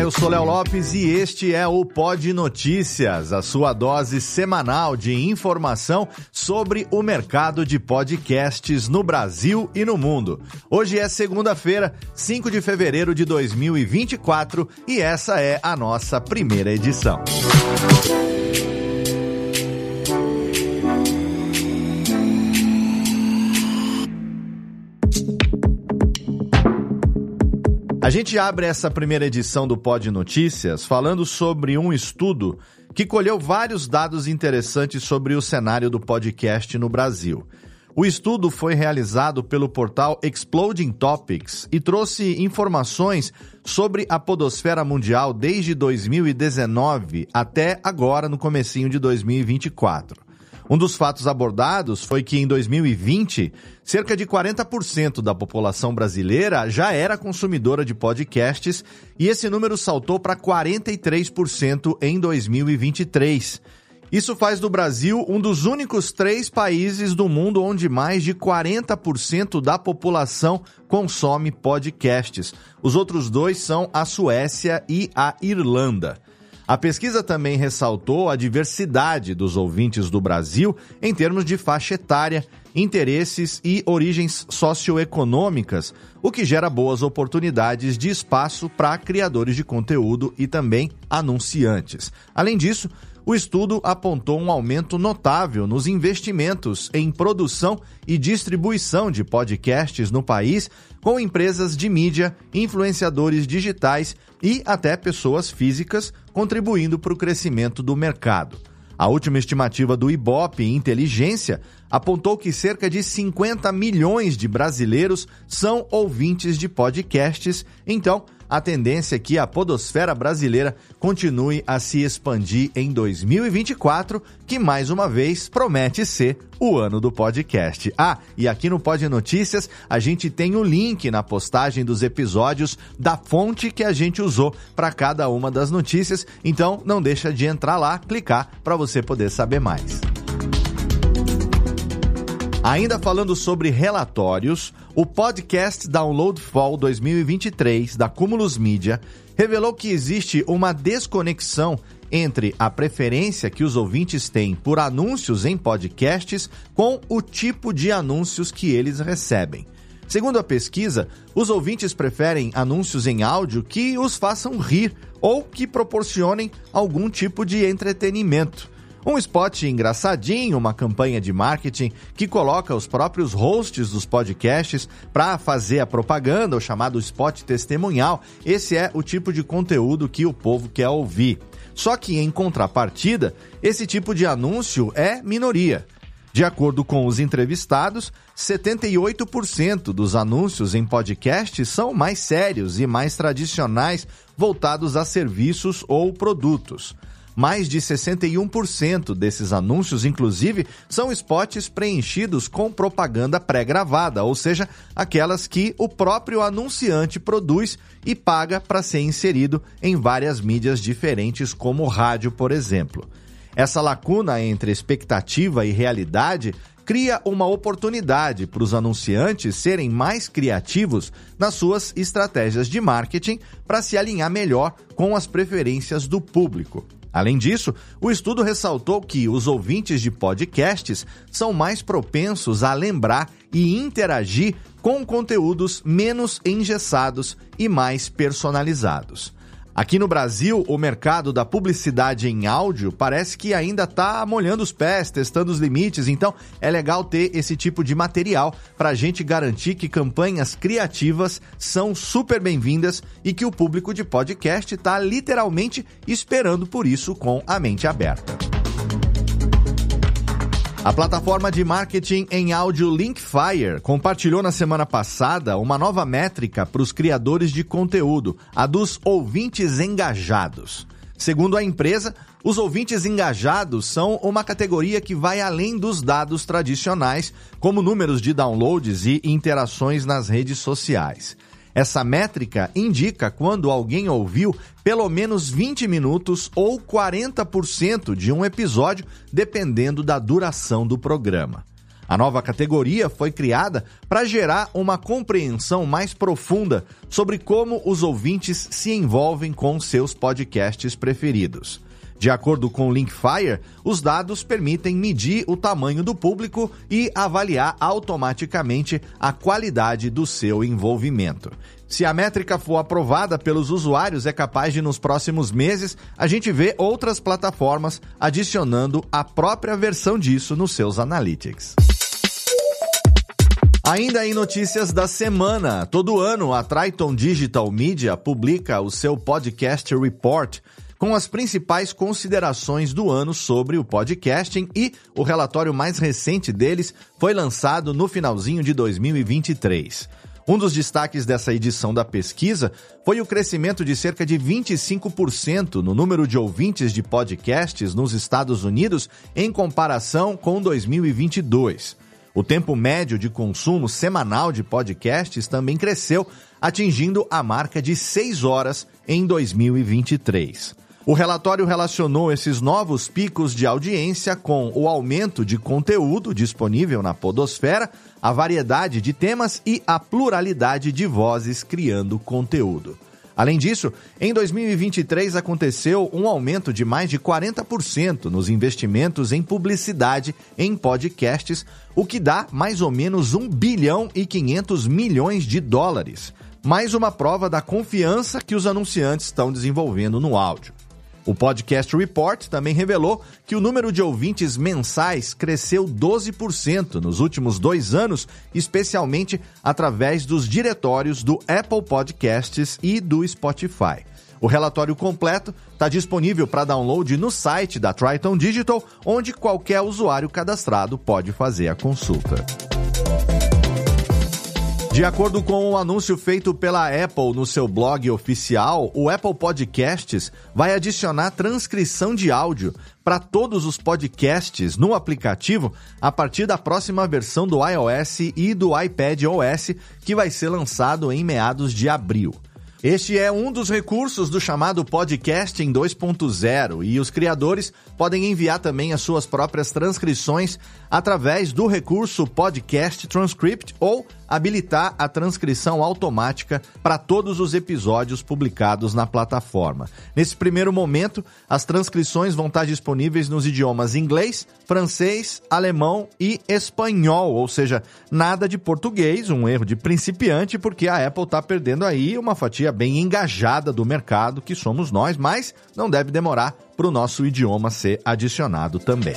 Eu sou Léo Lopes e este é o Pod Notícias, a sua dose semanal de informação sobre o mercado de podcasts no Brasil e no mundo. Hoje é segunda-feira, 5 de fevereiro de 2024 e essa é a nossa primeira edição. A gente abre essa primeira edição do Pod Notícias falando sobre um estudo que colheu vários dados interessantes sobre o cenário do podcast no Brasil. O estudo foi realizado pelo portal Exploding Topics e trouxe informações sobre a podosfera mundial desde 2019 até agora no comecinho de 2024. Um dos fatos abordados foi que em 2020, cerca de 40% da população brasileira já era consumidora de podcasts e esse número saltou para 43% em 2023. Isso faz do Brasil um dos únicos três países do mundo onde mais de 40% da população consome podcasts. Os outros dois são a Suécia e a Irlanda. A pesquisa também ressaltou a diversidade dos ouvintes do Brasil em termos de faixa etária, interesses e origens socioeconômicas, o que gera boas oportunidades de espaço para criadores de conteúdo e também anunciantes. Além disso, o estudo apontou um aumento notável nos investimentos em produção e distribuição de podcasts no país, com empresas de mídia, influenciadores digitais e até pessoas físicas contribuindo para o crescimento do mercado. A última estimativa do Ibope Inteligência apontou que cerca de 50 milhões de brasileiros são ouvintes de podcasts, então a tendência é que a podosfera brasileira continue a se expandir em 2024, que mais uma vez promete ser o ano do podcast. Ah, e aqui no Pod Notícias a gente tem o link na postagem dos episódios da fonte que a gente usou para cada uma das notícias, então não deixa de entrar lá, clicar para você poder saber mais. Ainda falando sobre relatórios, o podcast Download Fall 2023 da Cumulus Media revelou que existe uma desconexão entre a preferência que os ouvintes têm por anúncios em podcasts com o tipo de anúncios que eles recebem. Segundo a pesquisa, os ouvintes preferem anúncios em áudio que os façam rir ou que proporcionem algum tipo de entretenimento. Um spot engraçadinho, uma campanha de marketing que coloca os próprios hosts dos podcasts para fazer a propaganda, o chamado spot testemunhal. Esse é o tipo de conteúdo que o povo quer ouvir. Só que, em contrapartida, esse tipo de anúncio é minoria. De acordo com os entrevistados, 78% dos anúncios em podcasts são mais sérios e mais tradicionais, voltados a serviços ou produtos. Mais de 61% desses anúncios, inclusive, são spots preenchidos com propaganda pré-gravada, ou seja, aquelas que o próprio anunciante produz e paga para ser inserido em várias mídias diferentes, como rádio, por exemplo. Essa lacuna entre expectativa e realidade cria uma oportunidade para os anunciantes serem mais criativos nas suas estratégias de marketing para se alinhar melhor com as preferências do público. Além disso, o estudo ressaltou que os ouvintes de podcasts são mais propensos a lembrar e interagir com conteúdos menos engessados e mais personalizados. Aqui no Brasil, o mercado da publicidade em áudio parece que ainda está molhando os pés, testando os limites, então é legal ter esse tipo de material para a gente garantir que campanhas criativas são super bem-vindas e que o público de podcast está literalmente esperando por isso com a mente aberta. A plataforma de marketing em áudio Linkfire compartilhou na semana passada uma nova métrica para os criadores de conteúdo, a dos ouvintes engajados. Segundo a empresa, os ouvintes engajados são uma categoria que vai além dos dados tradicionais, como números de downloads e interações nas redes sociais. Essa métrica indica quando alguém ouviu pelo menos 20 minutos ou 40% de um episódio, dependendo da duração do programa. A nova categoria foi criada para gerar uma compreensão mais profunda sobre como os ouvintes se envolvem com seus podcasts preferidos. De acordo com o Linkfire, os dados permitem medir o tamanho do público e avaliar automaticamente a qualidade do seu envolvimento. Se a métrica for aprovada pelos usuários, é capaz de nos próximos meses a gente ver outras plataformas adicionando a própria versão disso nos seus analytics. Ainda em notícias da semana, todo ano a Triton Digital Media publica o seu podcast report com as principais considerações do ano sobre o podcasting e o relatório mais recente deles foi lançado no finalzinho de 2023. Um dos destaques dessa edição da pesquisa foi o crescimento de cerca de 25% no número de ouvintes de podcasts nos Estados Unidos em comparação com 2022. O tempo médio de consumo semanal de podcasts também cresceu, atingindo a marca de 6 horas em 2023. O relatório relacionou esses novos picos de audiência com o aumento de conteúdo disponível na Podosfera, a variedade de temas e a pluralidade de vozes criando conteúdo. Além disso, em 2023 aconteceu um aumento de mais de 40% nos investimentos em publicidade em podcasts, o que dá mais ou menos 1 bilhão e 500 milhões de dólares. Mais uma prova da confiança que os anunciantes estão desenvolvendo no áudio. O Podcast Report também revelou que o número de ouvintes mensais cresceu 12% nos últimos dois anos, especialmente através dos diretórios do Apple Podcasts e do Spotify. O relatório completo está disponível para download no site da Triton Digital, onde qualquer usuário cadastrado pode fazer a consulta. De acordo com o um anúncio feito pela Apple no seu blog oficial, o Apple Podcasts vai adicionar transcrição de áudio para todos os podcasts no aplicativo a partir da próxima versão do iOS e do iPad OS, que vai ser lançado em meados de abril. Este é um dos recursos do chamado Podcasting 2.0 e os criadores podem enviar também as suas próprias transcrições através do recurso Podcast Transcript ou habilitar a transcrição automática para todos os episódios publicados na plataforma. Nesse primeiro momento, as transcrições vão estar disponíveis nos idiomas inglês, francês, alemão e espanhol, ou seja, nada de português, um erro de principiante, porque a Apple está perdendo aí uma fatia bem engajada do mercado, que somos nós, mas não deve demorar para o nosso idioma ser adicionado também.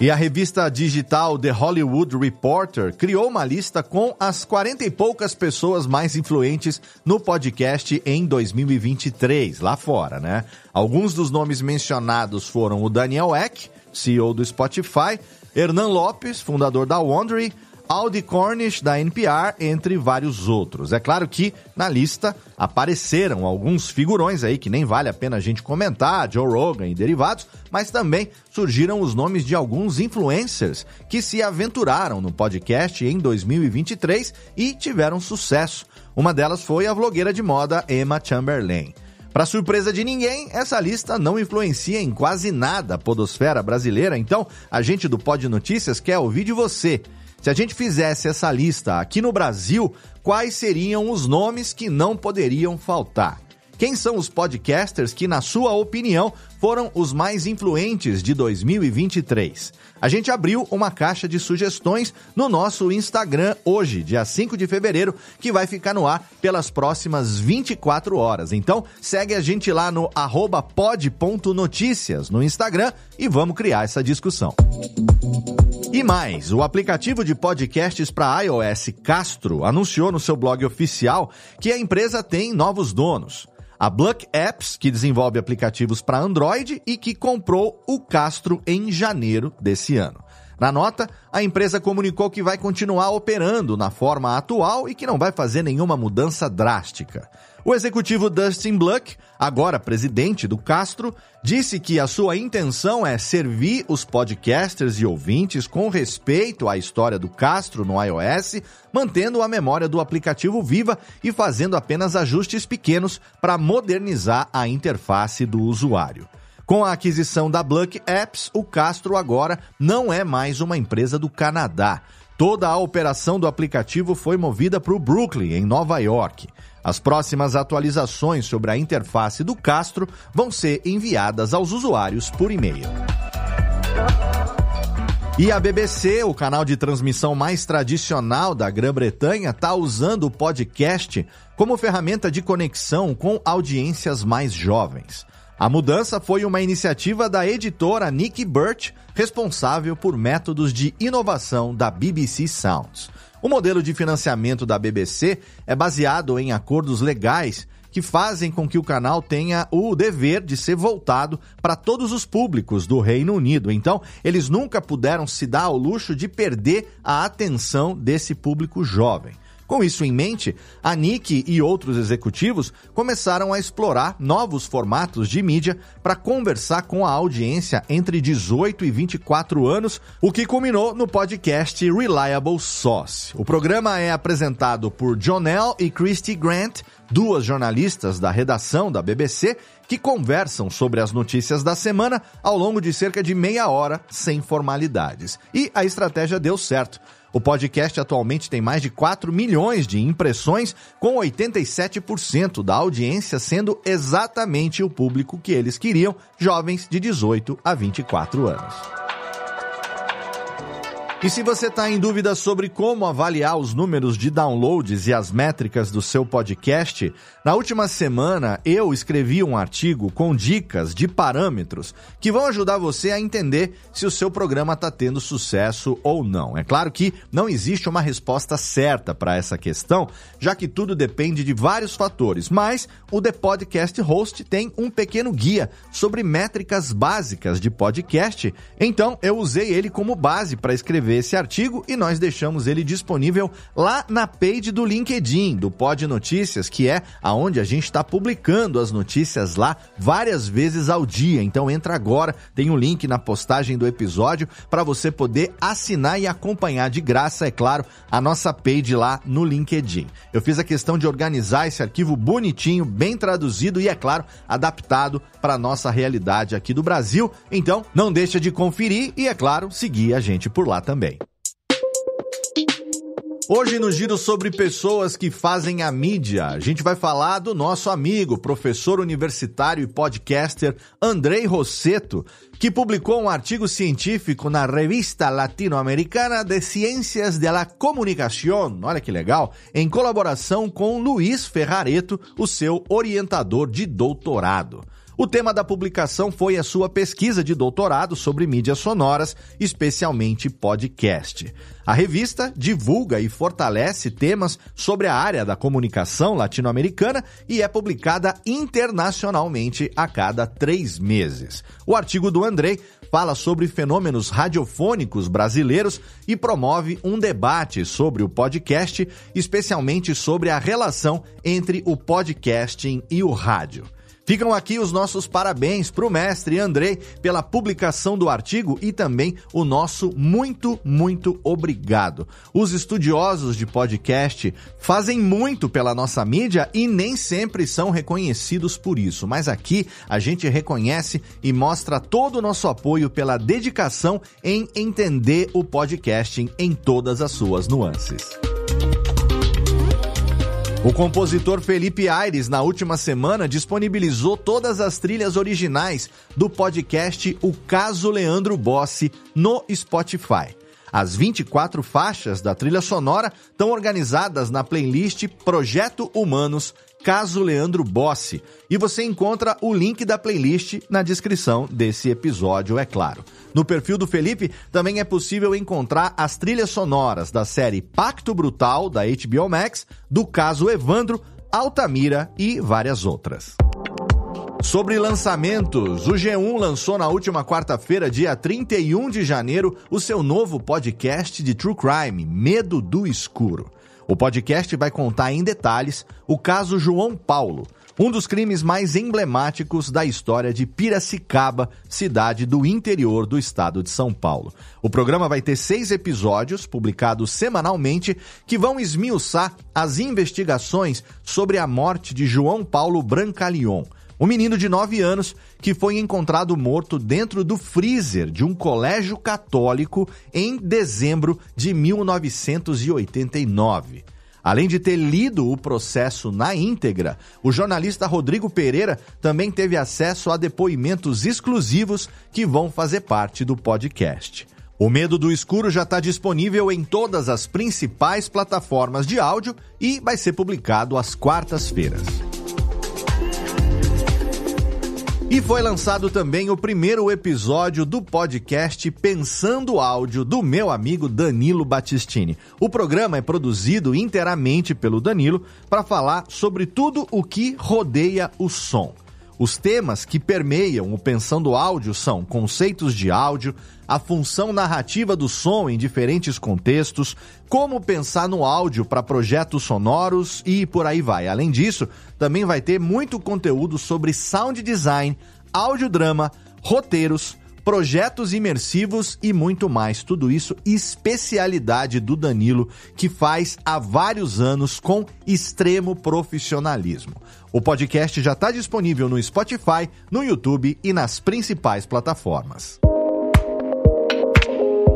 E a revista digital The Hollywood Reporter criou uma lista com as 40 e poucas pessoas mais influentes no podcast em 2023, lá fora, né? Alguns dos nomes mencionados foram o Daniel Eck, CEO do Spotify, Hernan Lopes, fundador da Wondery, Audi Cornish, da NPR, entre vários outros. É claro que na lista apareceram alguns figurões aí que nem vale a pena a gente comentar, Joe Rogan e derivados, mas também surgiram os nomes de alguns influencers que se aventuraram no podcast em 2023 e tiveram sucesso. Uma delas foi a vlogueira de moda Emma Chamberlain. Para surpresa de ninguém, essa lista não influencia em quase nada a podosfera brasileira, então a gente do Pod Notícias quer ouvir de você. Se a gente fizesse essa lista aqui no Brasil, quais seriam os nomes que não poderiam faltar? Quem são os podcasters que, na sua opinião, foram os mais influentes de 2023? A gente abriu uma caixa de sugestões no nosso Instagram hoje, dia 5 de fevereiro, que vai ficar no ar pelas próximas 24 horas. Então, segue a gente lá no pod.notícias no Instagram e vamos criar essa discussão. E mais, o aplicativo de podcasts para iOS Castro anunciou no seu blog oficial que a empresa tem novos donos. A Bluck Apps, que desenvolve aplicativos para Android e que comprou o Castro em janeiro desse ano. Na nota, a empresa comunicou que vai continuar operando na forma atual e que não vai fazer nenhuma mudança drástica. O executivo Dustin Bluck, agora presidente do Castro, disse que a sua intenção é servir os podcasters e ouvintes com respeito à história do Castro no iOS, mantendo a memória do aplicativo viva e fazendo apenas ajustes pequenos para modernizar a interface do usuário. Com a aquisição da Bluck Apps, o Castro agora não é mais uma empresa do Canadá. Toda a operação do aplicativo foi movida para o Brooklyn, em Nova York. As próximas atualizações sobre a interface do Castro vão ser enviadas aos usuários por e-mail. E a BBC, o canal de transmissão mais tradicional da Grã-Bretanha, está usando o podcast como ferramenta de conexão com audiências mais jovens. A mudança foi uma iniciativa da editora Nick Birch, responsável por métodos de inovação da BBC Sounds. O modelo de financiamento da BBC é baseado em acordos legais que fazem com que o canal tenha o dever de ser voltado para todos os públicos do Reino Unido. Então, eles nunca puderam se dar ao luxo de perder a atenção desse público jovem. Com isso em mente, a Nick e outros executivos começaram a explorar novos formatos de mídia para conversar com a audiência entre 18 e 24 anos, o que culminou no podcast Reliable Source. O programa é apresentado por Jonelle e Christy Grant, duas jornalistas da redação da BBC, que conversam sobre as notícias da semana ao longo de cerca de meia hora, sem formalidades. E a estratégia deu certo. O podcast atualmente tem mais de 4 milhões de impressões, com 87% da audiência sendo exatamente o público que eles queriam, jovens de 18 a 24 anos. E se você está em dúvida sobre como avaliar os números de downloads e as métricas do seu podcast, na última semana eu escrevi um artigo com dicas de parâmetros que vão ajudar você a entender se o seu programa está tendo sucesso ou não. É claro que não existe uma resposta certa para essa questão, já que tudo depende de vários fatores, mas o The Podcast Host tem um pequeno guia sobre métricas básicas de podcast, então eu usei ele como base para escrever escrever esse artigo e nós deixamos ele disponível lá na page do LinkedIn, do Pod Notícias, que é aonde a gente está publicando as notícias lá várias vezes ao dia. Então entra agora, tem um link na postagem do episódio para você poder assinar e acompanhar de graça, é claro, a nossa page lá no LinkedIn. Eu fiz a questão de organizar esse arquivo bonitinho, bem traduzido e, é claro, adaptado para a nossa realidade aqui do Brasil. Então, não deixa de conferir e, é claro, seguir a gente por lá também também. Hoje no giro sobre pessoas que fazem a mídia, a gente vai falar do nosso amigo, professor universitário e podcaster Andrei Rosseto, que publicou um artigo científico na Revista Latino-Americana de Ciências de la Comunicación, olha que legal, em colaboração com Luiz Ferrareto, o seu orientador de doutorado. O tema da publicação foi a sua pesquisa de doutorado sobre mídias sonoras, especialmente podcast. A revista divulga e fortalece temas sobre a área da comunicação latino-americana e é publicada internacionalmente a cada três meses. O artigo do Andrei fala sobre fenômenos radiofônicos brasileiros e promove um debate sobre o podcast, especialmente sobre a relação entre o podcasting e o rádio. Ficam aqui os nossos parabéns para o mestre Andrei pela publicação do artigo e também o nosso muito, muito obrigado. Os estudiosos de podcast fazem muito pela nossa mídia e nem sempre são reconhecidos por isso, mas aqui a gente reconhece e mostra todo o nosso apoio pela dedicação em entender o podcasting em todas as suas nuances. O compositor Felipe Aires, na última semana, disponibilizou todas as trilhas originais do podcast O Caso Leandro Bossi no Spotify. As 24 faixas da trilha sonora estão organizadas na playlist Projeto Humanos Caso Leandro Bossi. E você encontra o link da playlist na descrição desse episódio, é claro. No perfil do Felipe também é possível encontrar as trilhas sonoras da série Pacto Brutal da HBO Max, do caso Evandro, Altamira e várias outras. Sobre lançamentos, o G1 lançou na última quarta-feira, dia 31 de janeiro, o seu novo podcast de True Crime, Medo do Escuro. O podcast vai contar em detalhes o caso João Paulo, um dos crimes mais emblemáticos da história de Piracicaba, cidade do interior do estado de São Paulo. O programa vai ter seis episódios, publicados semanalmente, que vão esmiuçar as investigações sobre a morte de João Paulo Brancalion um menino de 9 anos que foi encontrado morto dentro do freezer de um colégio católico em dezembro de 1989. Além de ter lido o processo na íntegra, o jornalista Rodrigo Pereira também teve acesso a depoimentos exclusivos que vão fazer parte do podcast. O Medo do Escuro já está disponível em todas as principais plataformas de áudio e vai ser publicado às quartas-feiras. E foi lançado também o primeiro episódio do podcast Pensando Áudio do meu amigo Danilo Battistini. O programa é produzido inteiramente pelo Danilo para falar sobre tudo o que rodeia o som. Os temas que permeiam o Pensando Áudio são conceitos de áudio, a função narrativa do som em diferentes contextos, como pensar no áudio para projetos sonoros e por aí vai. Além disso, também vai ter muito conteúdo sobre sound design, audiodrama, roteiros, projetos imersivos e muito mais. Tudo isso especialidade do Danilo, que faz há vários anos com extremo profissionalismo. O podcast já está disponível no Spotify, no YouTube e nas principais plataformas.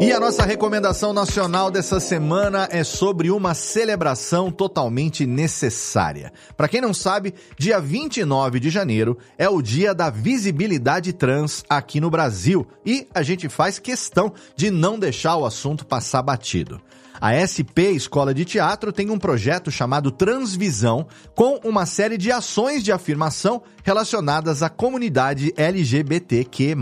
E a nossa recomendação nacional dessa semana é sobre uma celebração totalmente necessária. Para quem não sabe, dia 29 de janeiro é o dia da visibilidade trans aqui no Brasil e a gente faz questão de não deixar o assunto passar batido. A SP Escola de Teatro tem um projeto chamado Transvisão, com uma série de ações de afirmação relacionadas à comunidade LGBTQ.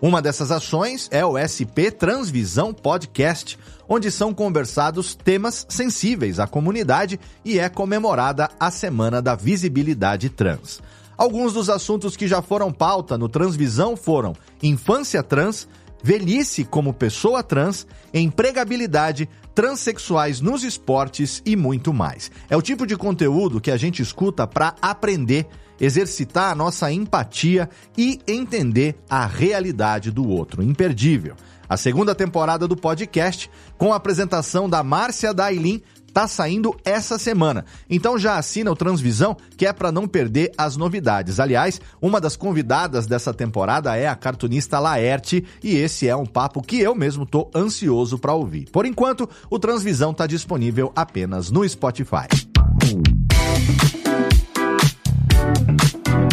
Uma dessas ações é o SP Transvisão Podcast, onde são conversados temas sensíveis à comunidade e é comemorada a Semana da Visibilidade Trans. Alguns dos assuntos que já foram pauta no Transvisão foram infância trans, velhice como pessoa trans, empregabilidade, transexuais nos esportes e muito mais. É o tipo de conteúdo que a gente escuta para aprender, exercitar a nossa empatia e entender a realidade do outro. Imperdível. A segunda temporada do podcast, com a apresentação da Márcia Dailin, tá saindo essa semana. Então já assina o Transvisão, que é para não perder as novidades. Aliás, uma das convidadas dessa temporada é a cartunista Laerte, e esse é um papo que eu mesmo tô ansioso para ouvir. Por enquanto, o Transvisão tá disponível apenas no Spotify.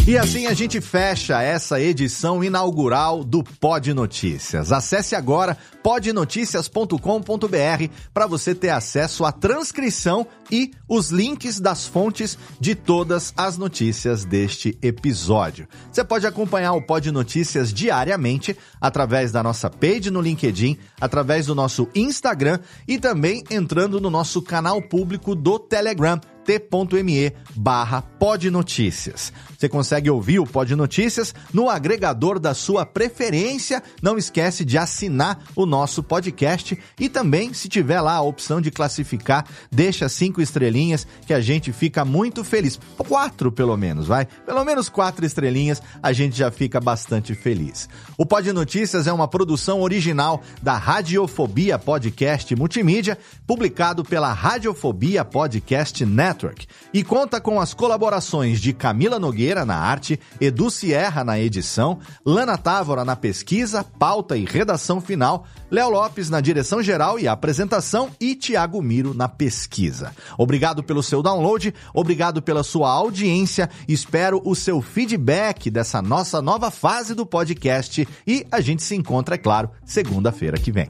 E assim a gente fecha essa edição inaugural do Pod Notícias. Acesse agora podnoticias.com.br para você ter acesso à transcrição e os links das fontes de todas as notícias deste episódio. Você pode acompanhar o Pod Notícias diariamente através da nossa page no LinkedIn, através do nosso Instagram e também entrando no nosso canal público do Telegram t.me barra podnotícias. Você consegue ouvir o Pod Notícias no agregador da sua preferência. Não esquece de assinar o nosso podcast e também, se tiver lá a opção de classificar, deixa cinco estrelinhas que a gente fica muito feliz. Quatro, pelo menos, vai? Pelo menos quatro estrelinhas, a gente já fica bastante feliz. O Pod Notícias é uma produção original da Radiofobia Podcast Multimídia, publicado pela Radiofobia Podcast Network e conta com as colaborações de Camila Nogueira na arte, Edu Sierra na edição, Lana Távora na pesquisa, pauta e redação final, Léo Lopes na direção geral e apresentação e Tiago Miro na pesquisa. Obrigado pelo seu download, obrigado pela sua audiência, espero o seu feedback dessa nossa nova fase do podcast e a gente se encontra, é claro, segunda-feira que vem.